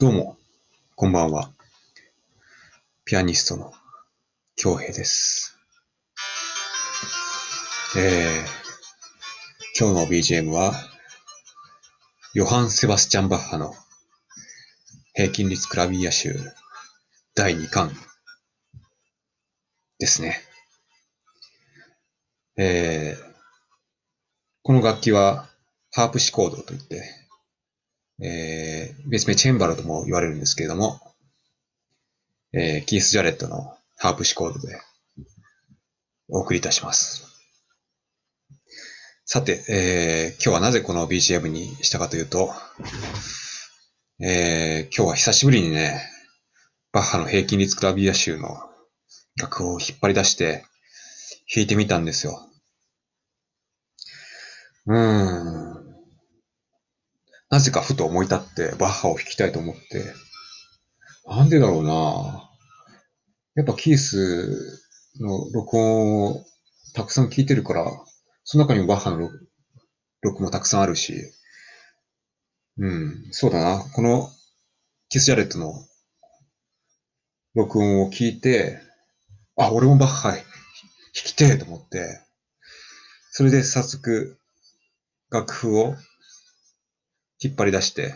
どうも、こんばんは。ピアニストの京平です。えー、今日の BGM は、ヨハン・セバスチャン・バッハの平均率クラビア集第2巻ですね。えー、この楽器はハープシコードといって、えー、別名チェンバロとも言われるんですけれども、えー、キース・ジャレットのハープシコードでお送りいたします。さて、えー、今日はなぜこの BGM にしたかというと、えー、今日は久しぶりにね、バッハの平均率クラビア集の楽を引っ張り出して弾いてみたんですよ。うーん。なぜかふと思い立ってバッハを弾きたいと思って、なんでだろうな。やっぱキースの録音をたくさん聞いてるから、その中にもバッハの録録もたくさんあるし、うん、そうだな。このキス・ジャレットの録音を聞いて、あ、俺もバッハ弾きてえと思って、それで早速楽譜を引っ張り出して、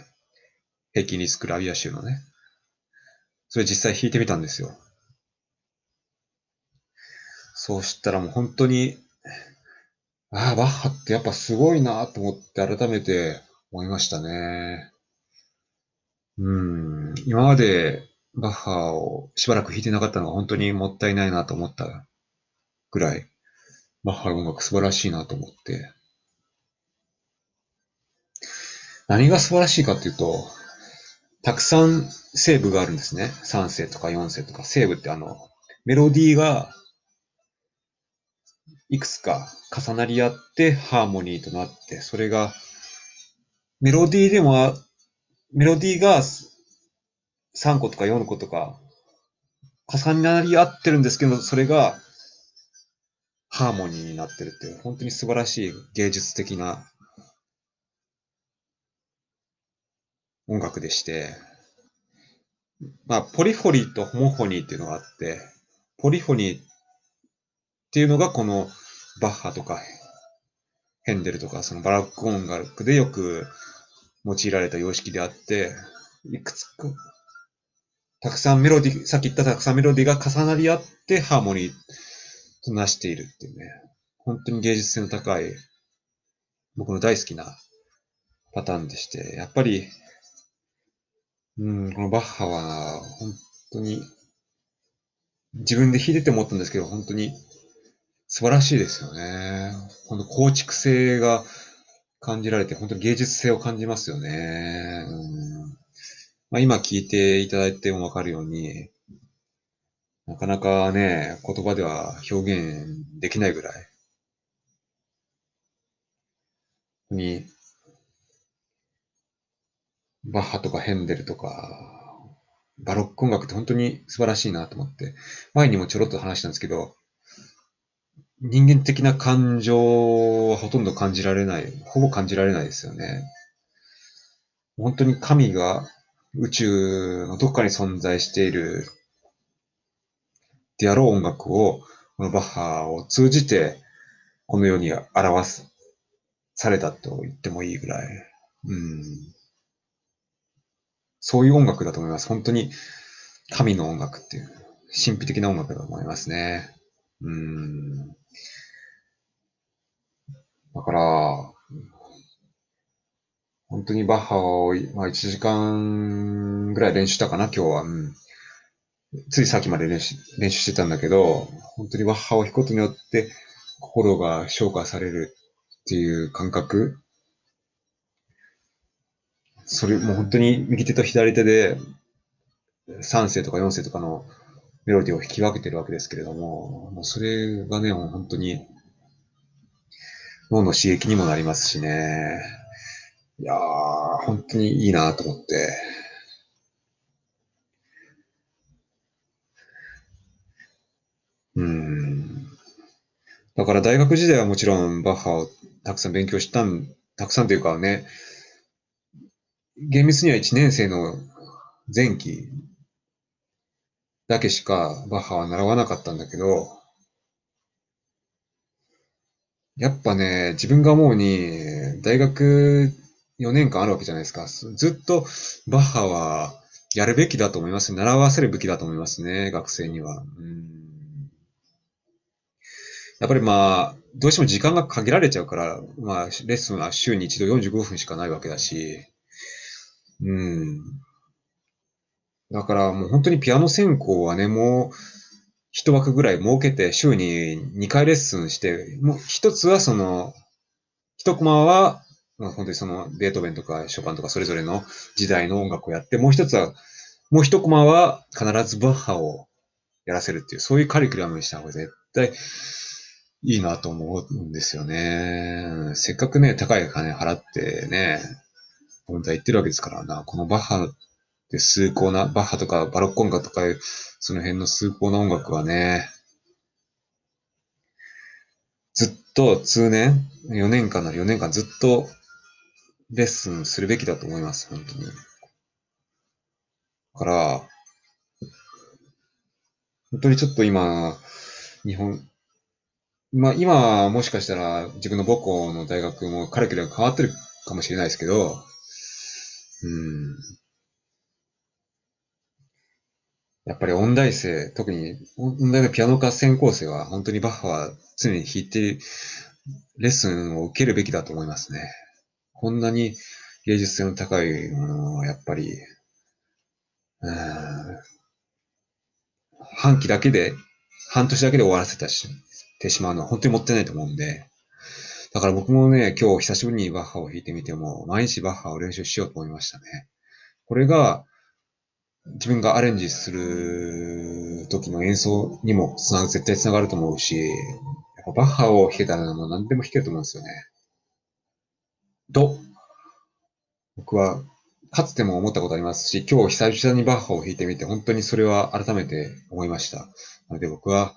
平均リスクラビア集のね。それ実際弾いてみたんですよ。そうしたらもう本当に、ああ、バッハってやっぱすごいなと思って改めて思いましたね。うん。今までバッハをしばらく弾いてなかったのが本当にもったいないなと思ったぐらい、バッハの音楽素晴らしいなと思って。何が素晴らしいかっていうと、たくさんセーブがあるんですね。3世とか4世とか。セーブってあの、メロディーがいくつか重なり合ってハーモニーとなって、それが、メロディーでも、メロディーが3個とか4個とか重なり合ってるんですけど、それがハーモニーになってるっていう、本当に素晴らしい芸術的な音楽でして、まあ、ポリフォニーとホモフォニーっていうのがあって、ポリフォニーっていうのがこのバッハとかヘンデルとかそのバラック音楽でよく用いられた様式であって、いくつか、たくさんメロディ、さっき言ったたくさんメロディが重なり合ってハーモニーとなしているっていうね、本当に芸術性の高い僕の大好きなパターンでして、やっぱりうん、このバッハは、本当に、自分で弾いてて思ったんですけど、本当に素晴らしいですよね。本当構築性が感じられて、本当に芸術性を感じますよね。うんまあ、今聞いていただいてもわかるように、なかなかね、言葉では表現できないぐらい、に、バッハとかヘンデルとか、バロック音楽って本当に素晴らしいなと思って、前にもちょろっと話したんですけど、人間的な感情はほとんど感じられない、ほぼ感じられないですよね。本当に神が宇宙のどこかに存在しているであろう音楽を、このバッハを通じて、この世に表す、されたと言ってもいいぐらい。うんそういう音楽だと思います。本当に神の音楽っていう、神秘的な音楽だと思いますね。うん。だから、本当にバッハを、まあ、1時間ぐらい練習したかな、今日は。うん。ついさっきまで練習練習してたんだけど、本当にバッハを弾くことによって心が昇華されるっていう感覚それもう本当に右手と左手で3世とか4世とかのメロディーを弾き分けてるわけですけれども、もうそれがね、もう本当に脳の刺激にもなりますしね。いやー、本当にいいなと思って。うん。だから大学時代はもちろんバッハをたくさん勉強したん、たくさんというかね、厳密には1年生の前期だけしかバッハは習わなかったんだけど、やっぱね、自分が思うに、大学4年間あるわけじゃないですか。ずっとバッハはやるべきだと思います。習わせるべきだと思いますね、学生には。うんやっぱりまあ、どうしても時間が限られちゃうから、まあ、レッスンは週に一度45分しかないわけだし、うん。だからもう本当にピアノ専攻はね、もう一枠ぐらい設けて週に2回レッスンして、もう一つはその、一コマは、まあ、本当にそのベートーベンとかショパンとかそれぞれの時代の音楽をやって、もう一つは、もう一コマは必ずバッハをやらせるっていう、そういうカリキュラムにした方が絶対いいなと思うんですよね。せっかくね、高い金払ってね、本当は言ってるわけですからな、このバッハで崇高な、バッハとかバロッコンガとか、その辺の崇高な音楽はね、ずっと通年、4年間なら4年間ずっとレッスンするべきだと思います、本当に。だから、本当にちょっと今、日本、まあ今もしかしたら自分の母校の大学もカリキュラム変わってるかもしれないですけど、うん。やっぱり音大生、特に音大のピアノ科専攻生は本当にバッハは常に弾いて、レッスンを受けるべきだと思いますね。こんなに芸術性の高いものはやっぱり、うん、半期だけで、半年だけで終わらせたし、てしまうのは本当にもったいないと思うんで、だから僕もね、今日久しぶりにバッハを弾いてみても、毎日バッハを練習しようと思いましたね。これが、自分がアレンジする時の演奏にもつなが絶対つながると思うし、やっぱバッハを弾けたらもう何でも弾けると思うんですよね。と、僕はかつても思ったことありますし、今日久々にバッハを弾いてみて、本当にそれは改めて思いました。なので僕は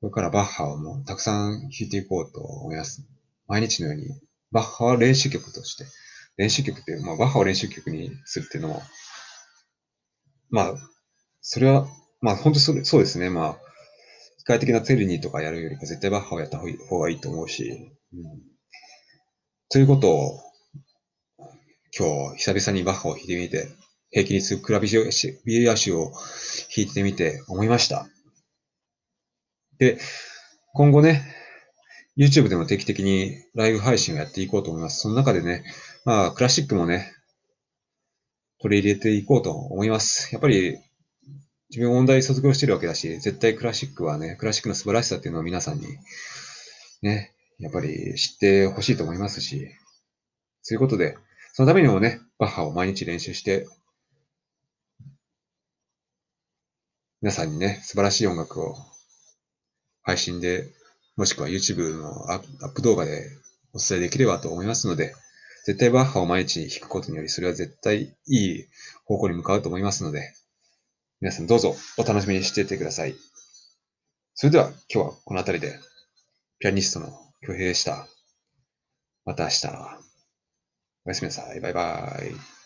これからバッハをもうたくさん弾いていこうと思います。毎日のように、バッハは練習曲として、練習曲って、まあ、バッハを練習曲にするっていうのも、まあ、それは、まあ、本当それそうですね。まあ、機械的なテルニーとかやるよりか絶対バッハをやった方がいいと思うし、うん、ということを、今日久々にバッハを弾いてみて、平気にするクラビビアシを弾いてみて思いました。で、今後ね、YouTube でも定期的にライブ配信をやっていこうと思います。その中でね、まあ、クラシックもね、取り入れていこうと思います。やっぱり、自分音大卒業してるわけだし、絶対クラシックはね、クラシックの素晴らしさっていうのを皆さんに、ね、やっぱり知ってほしいと思いますし、そういうことで、そのためにもね、バッハを毎日練習して、皆さんにね、素晴らしい音楽を配信で、もしくは YouTube のアップ動画でお伝えできればと思いますので、絶対バッハを毎日弾くことにより、それは絶対いい方向に向かうと思いますので、皆さんどうぞお楽しみにしていてください。それでは今日はこの辺りで、ピアニストの京平でした。また明日。おやすみなさい。バイバイ。